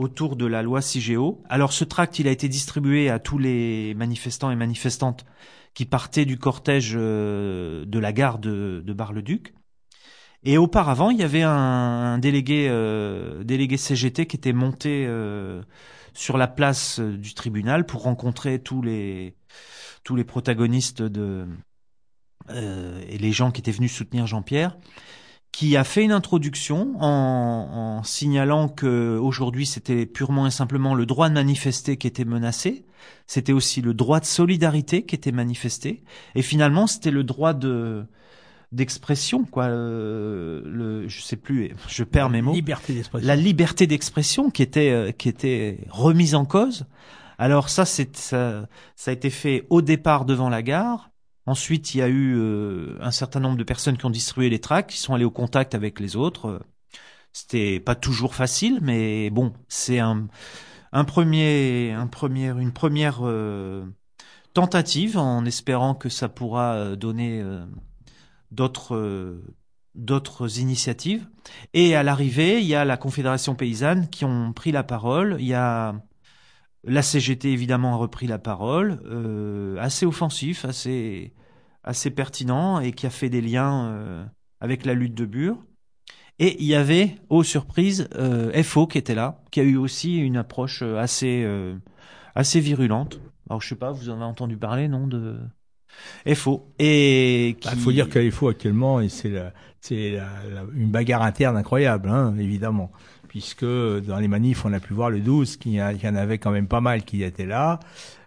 autour de la loi CIGEO. Alors, ce tract, il a été distribué à tous les manifestants et manifestantes qui partaient du cortège euh, de la gare de, Bar-le-Duc. Et auparavant, il y avait un, délégué, euh, CGT qui était monté euh, sur la place du tribunal pour rencontrer tous les tous les protagonistes de et les gens qui étaient venus soutenir Jean-Pierre, qui a fait une introduction en, en signalant que aujourd'hui c'était purement et simplement le droit de manifester qui était menacé, c'était aussi le droit de solidarité qui était manifesté, et finalement c'était le droit de d'expression quoi euh, le je sais plus je perds mes mots Liberté d'expression. la liberté d'expression qui était euh, qui était remise en cause. Alors ça c'est ça, ça a été fait au départ devant la gare. Ensuite, il y a eu euh, un certain nombre de personnes qui ont distribué les tracts, qui sont allés au contact avec les autres. C'était pas toujours facile, mais bon, c'est un premier un premier une première euh, tentative en espérant que ça pourra euh, donner d'autres d'autres initiatives. Et à l'arrivée, il y a la Confédération paysanne qui ont pris la parole. Il y a la CGT évidemment a repris la parole, euh, assez offensif, assez assez pertinent et qui a fait des liens euh, avec la lutte de Bure. Et il y avait, aux surprises, euh, FO qui était là, qui a eu aussi une approche assez assez virulente. Alors je sais pas, vous en avez entendu parler, non de FO et Il qui... faut dire est faux actuellement c'est une bagarre interne incroyable, hein, évidemment, puisque dans les manifs on a pu voir le 12 qu'il y, en avait quand même pas mal qui étaient là.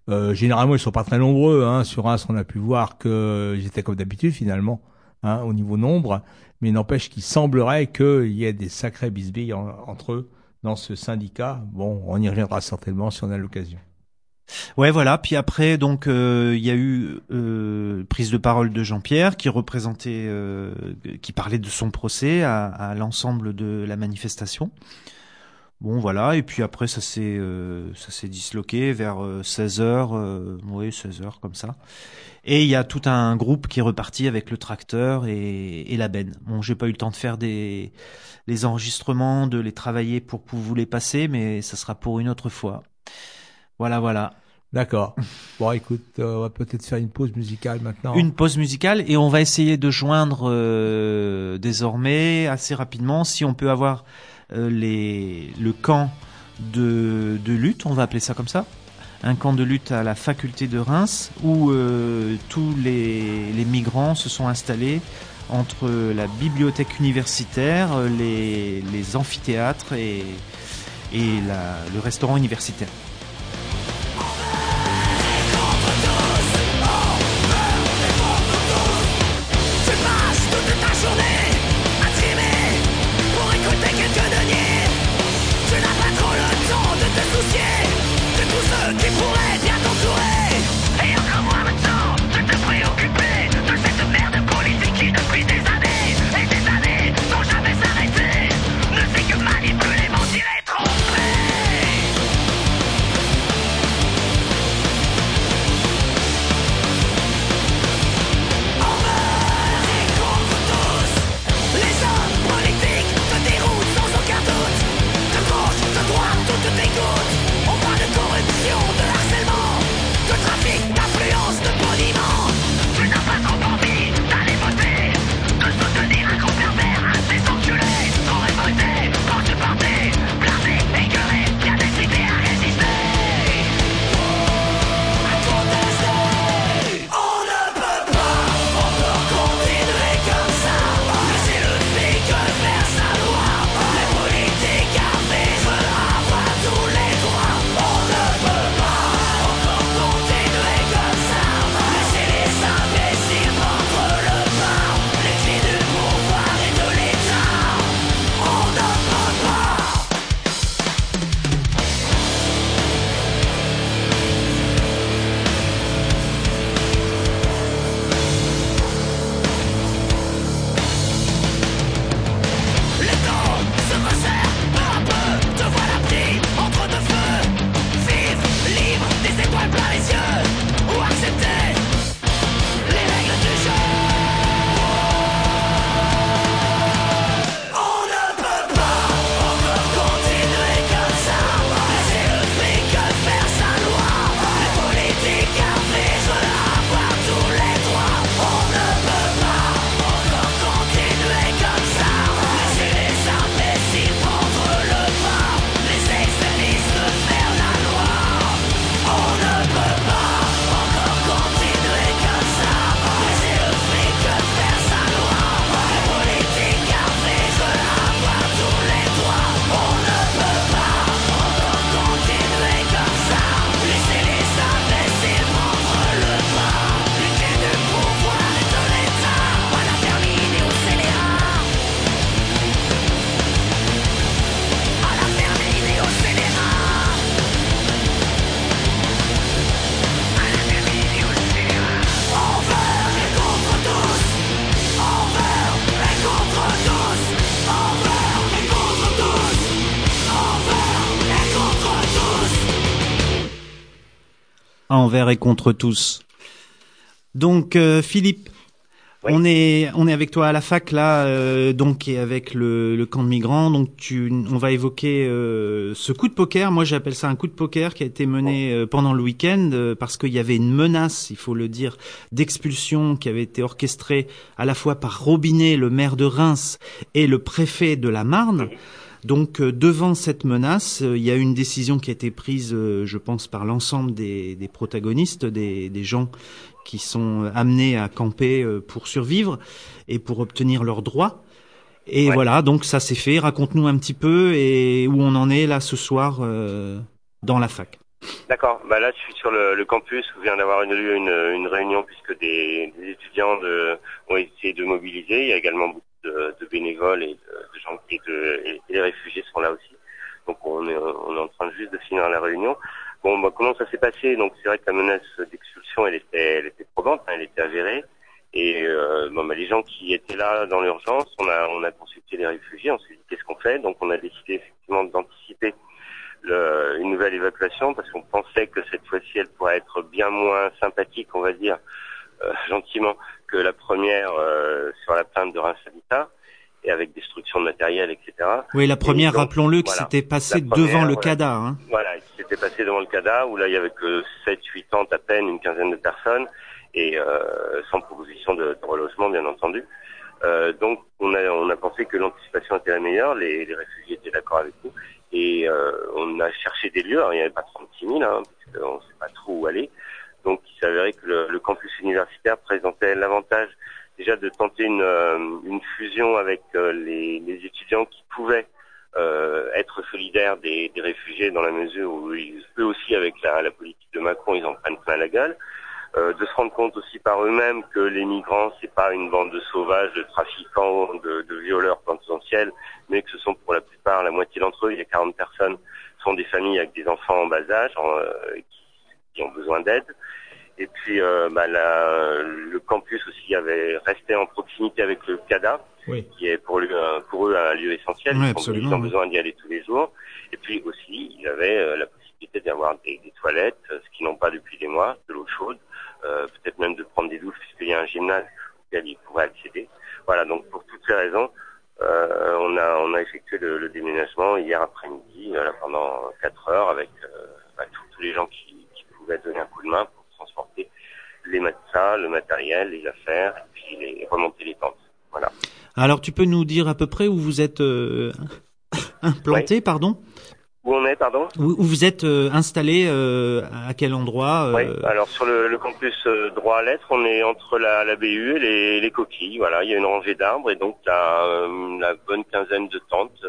Euh, généralement ils sont pas très nombreux. Hein. Sur Reims on a pu voir que j'étais comme d'habitude finalement hein, au niveau nombre, mais n'empêche qu'il semblerait qu'il y ait des sacrés bisbilles en- entre eux dans ce syndicat. Bon, on y reviendra certainement si on a l'occasion. Ouais, voilà. Puis après, donc, euh, il y a eu euh, prise de parole de Jean-Pierre qui représentait, euh, qui parlait de son procès à, l'ensemble de la manifestation. Bon, voilà. Et puis après, ça s'est, ça s'est disloqué vers 16 heures, euh, oui, 16 heures comme ça. Et il y a tout un groupe qui est reparti avec le tracteur et, et la benne. Bon, j'ai pas eu le temps de faire des les enregistrements, de les travailler pour, pour vous les passer, mais ça sera pour une autre fois. Voilà, voilà. D'accord. Bon, écoute, euh, on va peut-être faire une pause musicale maintenant. Une pause musicale et on va essayer de joindre euh, désormais assez rapidement si on peut avoir euh, les le camp de, de lutte, on va appeler ça comme ça, un camp de lutte à la faculté de Reims où tous les, les migrants se sont installés entre la bibliothèque universitaire, les, les amphithéâtres et, et la- le restaurant universitaire. Envers et contre tous. Donc euh, Philippe, On est on est avec toi à la fac là, euh, donc et avec le, le, camp de migrants. Donc tu, on va évoquer euh, ce coup de poker. Moi j'appelle ça un coup de poker qui a été mené pendant le week-end parce qu'il y avait une menace, il faut le dire, d'expulsion qui avait été orchestrée à la fois par Robinet, le maire de Reims, et le préfet de la Marne. Donc devant cette menace, il y a une décision qui a été prise, je pense, par l'ensemble des, des, protagonistes, des, des gens qui sont amenés à camper euh, pour survivre et pour obtenir leurs droits. Et ouais. voilà, donc ça s'est fait. Raconte-nous un petit peu et où on en est là ce soir euh, dans la fac. D'accord. Bah là, je suis sur le, le campus où vient d'avoir une, une, une, réunion puisque des, des étudiants de, ont essayé de mobiliser. Il y a également beaucoup de, de bénévoles et de, gens qui de, et les réfugiés sont là aussi. Donc on est, on est en train juste de finir la réunion. Bon, bah, comment ça s'est passé? Donc c'est vrai que la menace d'expulsion, elle était, elle était probante, hein, elle était avérée. Et euh, bon, bah, les gens qui étaient là dans l'urgence, on a, on a consulté les réfugiés, on s'est dit qu'est-ce qu'on fait? Donc on a décidé effectivement d'anticiper une nouvelle évacuation parce qu'on pensait que cette fois-ci elle pourrait être bien moins sympathique, on va dire gentiment, que la première euh, sur la plainte de Reims Habitat et avec destruction de matériel, etc. Oui, la première, rappelons-le, que voilà, c'était passé devant le voilà, CADA. Hein. Voilà, c'était passé devant le CADA, où là, il y avait que 7, 8 tentes à peine, une quinzaine de personnes, et euh, sans proposition de, de, relogement, bien entendu. Euh, donc, on a, on a pensé que l'anticipation était la meilleure, les, les réfugiés étaient d'accord avec nous, et euh, on a cherché des lieux, alors il n'y avait pas 36 000, hein, parce qu'on ne sait pas trop où aller, donc il s'avérait que le, le campus universitaire présentait l'avantage déjà de tenter une, euh, une fusion avec euh, les, les, étudiants qui pouvaient euh, être solidaires des, des, réfugiés dans la mesure où eux aussi avec la, la, politique de Macron ils en prennent plein la gueule. de se rendre compte aussi par eux-mêmes que les migrants c'est pas une bande de sauvages, de trafiquants, de, de violeurs potentiels, mais que ce sont pour la plupart la moitié d'entre eux, il y a 40 personnes, sont des familles avec des enfants en bas âge qui, qui ont besoin d'aide. Et puis euh, bah, la, le campus aussi avait resté en proximité avec le CADA, oui. qui est pour, lui, pour eux un lieu essentiel. Oui, ils, ont, besoin d'y aller tous les jours. Et puis aussi, ils avaient euh, la possibilité d'avoir des, des, toilettes, ce qu'ils n'ont pas depuis des mois, de l'eau chaude, euh, peut-être même de prendre des douches puisqu'il y a un gymnase auquel ils pourraient accéder. Voilà, donc pour toutes ces raisons, euh, on, a, on a effectué le, le déménagement hier après-midi pendant 4 heures avec bah, tous, tous les gens qui pouvaient donner un coup de main pour transporter les matelas, le matériel, les affaires, et puis les, remonter les tentes. Voilà. Alors, tu peux nous dire à peu près où vous êtes euh, implanté, oui. pardon? Où on est, pardon? Où, où vous êtes euh, installé, euh, à quel endroit Oui, alors sur le, le campus droit à lettres, on est entre la, la BU et les, les, coquilles. Voilà, il y a une rangée d'arbres et donc la, la bonne quinzaine de tentes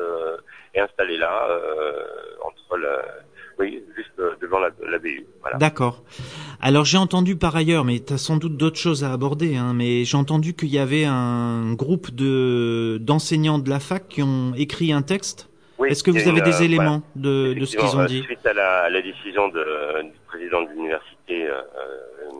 est installée là, entre le oui, juste devant la, la BU. Voilà. D'accord. Alors j'ai entendu par ailleurs, mais tu as sans doute d'autres choses à aborder, hein, mais j'ai entendu qu'il y avait un groupe de d'enseignants de la fac qui ont écrit un texte. Oui, Est-ce que vous avez une, des euh, éléments de, de, ce qu'ils ont dit Suite à la, à la décision de, du président de l'université, euh,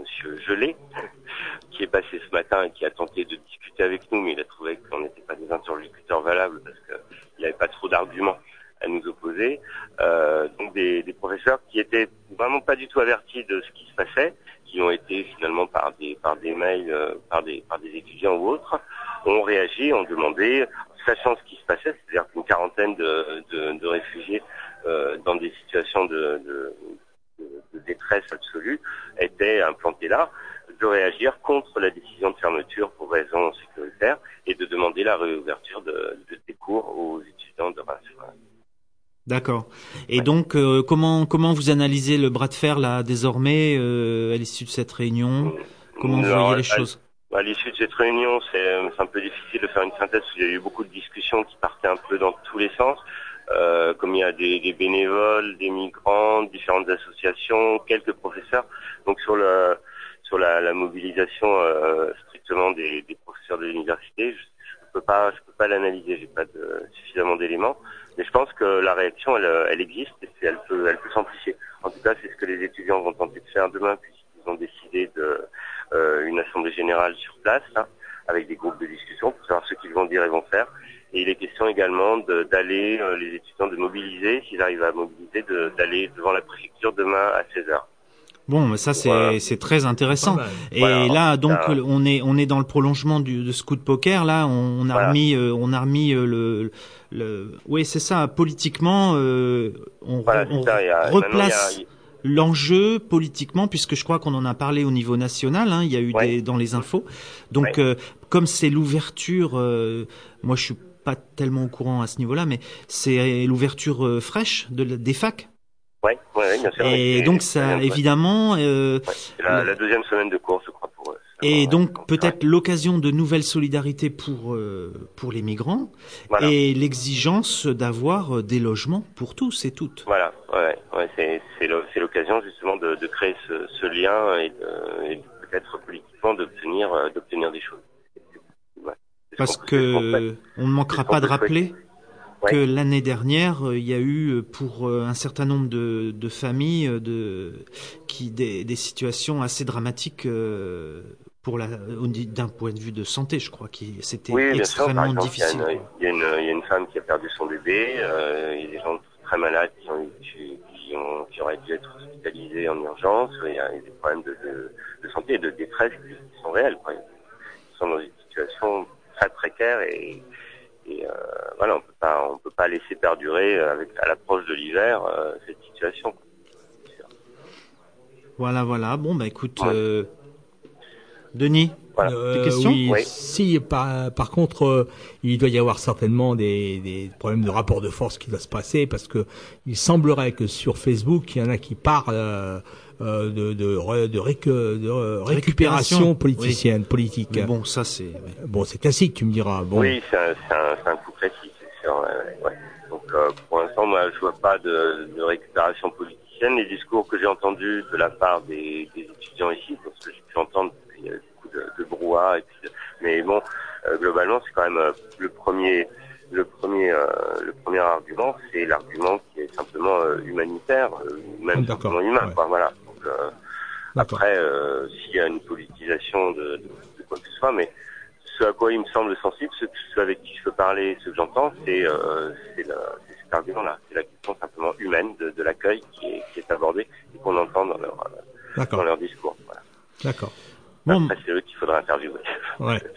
Monsieur Gelé, qui est passé ce matin et qui a tenté de discuter avec nous, mais il a trouvé qu'on n'était pas des interlocuteurs valables parce qu'il n'y avait pas trop d'arguments à nous opposer. Euh, donc des, des, professeurs qui étaient vraiment pas du tout avertis de ce qui se passait, qui ont été finalement par des par des mails, euh, par des par des étudiants ou autres, ont réagi, ont demandé, sachant ce qui se passait, c'est-à-dire qu'une quarantaine de, de, de réfugiés euh, dans des situations de, de, de, détresse absolue étaient implantés là, de réagir contre la décision de fermeture pour raisons sécuritaires et de demander la réouverture de, des cours aux étudiants de Reims. D'accord. Et ouais. donc, euh, comment comment vous analysez le bras de fer là désormais euh, à l'issue de cette réunion? Comment vous voyez les choses? à, l'issue de cette réunion, c'est un peu difficile de faire une synthèse. Parce qu'il y a eu beaucoup de discussions qui partaient un peu dans tous les sens. Euh, comme il y a des, des, bénévoles, des migrants, différentes associations, quelques professeurs. Donc sur le sur la, la mobilisation euh, strictement des, des, professeurs de l'université, je peux pas je peux pas l'analyser. J'ai pas de, suffisamment d'éléments. Mais je pense que la réaction, elle, elle existe et elle peut, elle peut s'amplifier. En tout cas, c'est ce que les étudiants vont tenter de faire demain, puisqu'ils ont décidé de euh, une assemblée générale sur place, là, avec des groupes de discussion pour savoir ce qu'ils vont dire et vont faire. Et il est question également d'aller, euh, les étudiants de mobiliser, s'ils arrivent à mobiliser, d'aller devant la préfecture demain à 16h. Bon, ça c'est Voilà. c'est très intéressant. Et Voilà. là, donc, on est on est dans le prolongement du de ce coup de poker. Là, on, on a remis euh, on a remis euh, le le. Oui, c'est ça. Politiquement, euh, on, ça. a- replace l'enjeu politiquement, puisque je crois qu'on en a parlé au niveau national. Hein, il y a eu Ouais. des dans les infos. Donc, Ouais. euh, comme c'est l'ouverture, euh, moi je suis pas tellement au courant à ce niveau-là, mais c'est l'ouverture euh, fraîche de, des facs. Ouais, ouais, bien sûr. Et donc ça, évidemment. Euh, Ouais, la, la deuxième semaine de cours, je crois, pour eux. et donc peut-être l'occasion de nouvelles solidarités pour euh, pour les migrants Voilà. et l'exigence d'avoir euh, des logements pour tous et toutes. Voilà, ouais, ouais, c'est l'occasion justement de, de créer ce, ce lien et, peut-être politiquement d'obtenir euh, d'obtenir des choses. Ouais. Parce qu'on- fait. on ne manquera pas de rappeler Ouais. que l'année dernière, euh, il y a eu euh, pour euh, un certain nombre de, de familles de qui des, des situations assez dramatiques pour la au- d'un point de vue de santé, je crois, qui c'était Oui, extrêmement exemple, difficile. Il y, une, il, y a une, femme qui a perdu son bébé. euh, il y a des gens très malades qui, ont, qui, qui ont, qui auraient dû être hospitalisés en urgence. Il y a, des problèmes de, de, de santé et de détresse qui, qui sont réels. Quoi. Ils sont dans une situation très précaire et, et euh, voilà, on peut pas, on peut pas laisser perdurer euh, avec à l'approche de l'hiver euh, cette situation. Voilà, voilà. Bon, bah écoute, Ouais. euh, Denis, Voilà. Euh, questions oui, Oui. si par, par contre euh, il doit y avoir certainement des, des problèmes de rapport de force qui doivent se passer parce que il semblerait que sur Facebook il y en a qui parlent de de, ré- de, récu- de, euh, récupération politicienne politique. mais bon, ça c'est. Bon, c'est classique, tu me diras. Bon, Oui, c'est un, c'est un, c'est un coup classique, c'est sûr. ouais. Donc euh, pour l'instant, moi, je vois pas de, de récupération politicienne. Les discours que j'ai entendus de la part des, des étudiants ici, parce que j'ai pu entendre qu'il y a beaucoup de, de brouhaha, et puis de- mais bon, euh, globalement, c'est quand même euh, le premier, le premier, euh, le premier argument, c'est l'argument qui est simplement euh, humanitaire, euh, même simplement humain, ouais. quoi. Voilà. Après, euh, s'il y a une politisation de, de, de quoi que ce soit, mais ce à quoi il me semble sensible, ce, ce avec qui je peux parler, ce que j'entends, c'est euh, c'est le- c'est cet argument-là. C'est la question simplement humaine de, de l'accueil qui est, qui est abordée et qu'on entend dans leur, euh, dans leur discours. Voilà. D'accord. Bon, Après, c'est eux qu'il faudra interviewer. Ouais.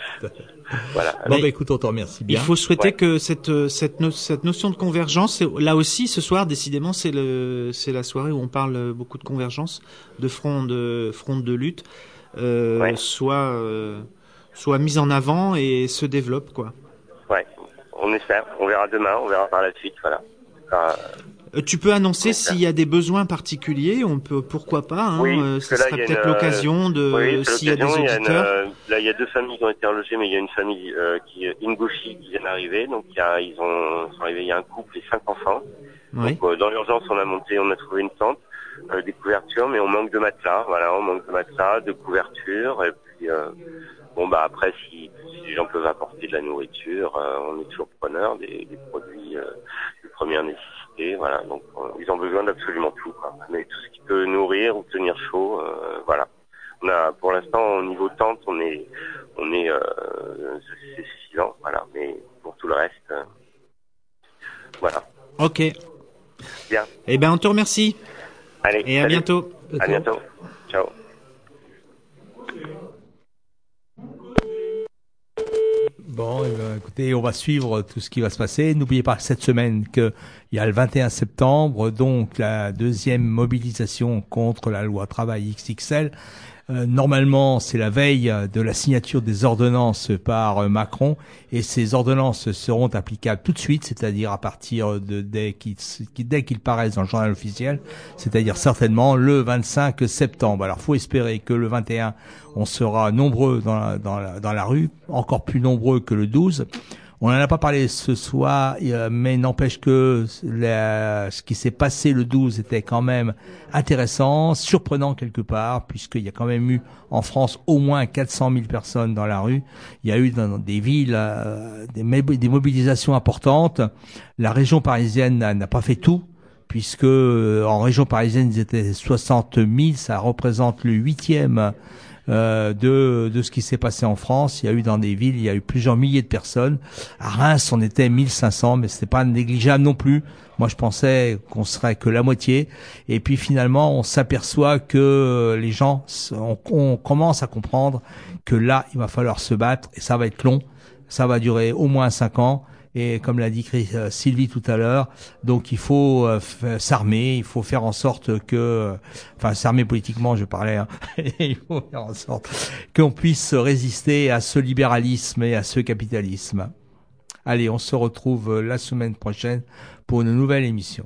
voilà. Bon, Mais- bah, écoute, on te remercie bien. il faut souhaiter Ouais. que cette euh, cette, no- cette notion de convergence, là aussi ce soir, décidément, c'est le c'est la soirée où on parle beaucoup de convergence, de front de front de lutte, euh, Ouais. soit euh, soit mise en avant et se développe quoi. Ouais. On espère. On verra demain. On verra par la suite. Voilà. Tu peux annoncer s'il y a des besoins particuliers, on peut pourquoi pas. Hein, Oui, euh, là, serait peut-être euh, l'occasion de Oui, c'est s'il y a des l'occasion. Il y a une, auditeurs. euh, là, il y a deux familles qui ont été relogées, mais il y a une famille euh, qui Ingouchi qui vient d'arriver. Donc, il y a, ils ont, sont arrivés. Il y a un couple et cinq enfants. Oui. Donc, euh, dans l'urgence, on a monté, on a trouvé une tente, euh, des couvertures, mais on manque de matelas. Voilà, on manque de matelas, de couvertures. Et puis, euh, bon, bah après, si, si les gens peuvent apporter de la nourriture, euh, on est toujours preneur des, des produits euh, de première nécessité. Voilà, donc euh, ils ont besoin d'absolument tout. Quoi. Mais tout ce qui peut nourrir ou tenir chaud, euh, voilà. On a, pour l'instant, au niveau tente, on est, on est, euh, c'est suffisant. Voilà, mais pour tout le reste, euh, voilà. Ok. Bien. Eh ben, on te remercie Allez. et à salut. bientôt. À bientôt. Ciao. Bon, eh écoutez, on va suivre tout ce qui va se passer. N'oubliez pas cette semaine qu'il y a le 21 septembre, donc la deuxième mobilisation contre la loi travail XXL. Euh, normalement, c'est la veille de la signature des ordonnances par euh, Macron, et ces ordonnances seront applicables tout de suite, c'est-à-dire à partir de dès qu'ils paraissent dans le journal officiel, c'est-à-dire certainement le 25 septembre. Alors, faut espérer que le 21, on sera nombreux dans la, dans la, dans la rue, encore plus nombreux que le 12. On n'en a pas parlé ce soir, euh, mais n'empêche que ce qui s'est passé le 12 était quand même intéressant, surprenant quelque part, puisqu'il y a quand même eu en France au moins 400 000 personnes dans la rue. Il y a eu dans des villes euh, des, mob- des mobilisations importantes. La région parisienne n'a n'a pas fait tout, puisque euh, en région parisienne ils étaient 60 000, ça représente le huitième euh, de, de ce qui s'est passé en France. Il y a eu dans des villes, il y a eu plusieurs milliers de personnes. À Reims, on était 1500, mais c'était pas négligeable non plus. Moi, je pensais qu'on serait que la moitié. Et puis finalement, on s'aperçoit que les gens, on, on commence à comprendre que là, il va falloir se battre et ça va être long. Ça va durer au moins cinq ans et comme l'a dit euh, Sylvie tout à l'heure, donc il faut euh, s'armer, il faut faire en sorte que, enfin s'armer politiquement, je parlais, hein, il faut faire en sorte qu'on puisse résister à ce libéralisme et à ce capitalisme. Allez, on se retrouve la semaine prochaine pour une nouvelle émission.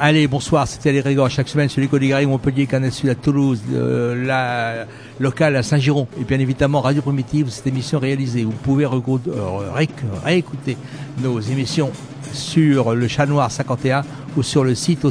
Allez, bonsoir, c'était les Régors. Chaque semaine des Garrigues, Montpellier, Canal Sud à Toulouse, la locale à Saint-Giron. Et bien évidemment, Radio Primitive, cette émission réalisée. Vous pouvez euh, réécouter nos émissions sur le chat noir 51 ou sur le site au